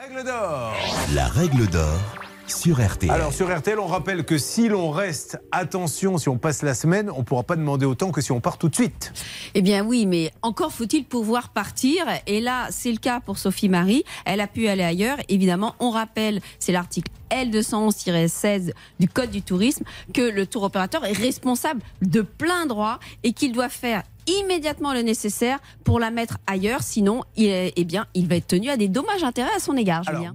règle d'or. La règle d'or sur RTL. Alors sur RTL, on rappelle que si l'on reste, attention, si on passe la semaine, on ne pourra pas demander autant que si on part tout de suite. Eh bien oui, mais encore faut-il pouvoir partir. Et là, c'est le cas pour Sophie Marie. Elle a pu aller ailleurs. Évidemment, on rappelle, c'est l'article L211-16 du Code du tourisme, que le tour opérateur est responsable de plein droit et qu'il doit faire immédiatement le nécessaire pour la mettre ailleurs. Sinon, il, eh bien, il va être tenu à des dommages intérêts à son égard, Alors, Julien.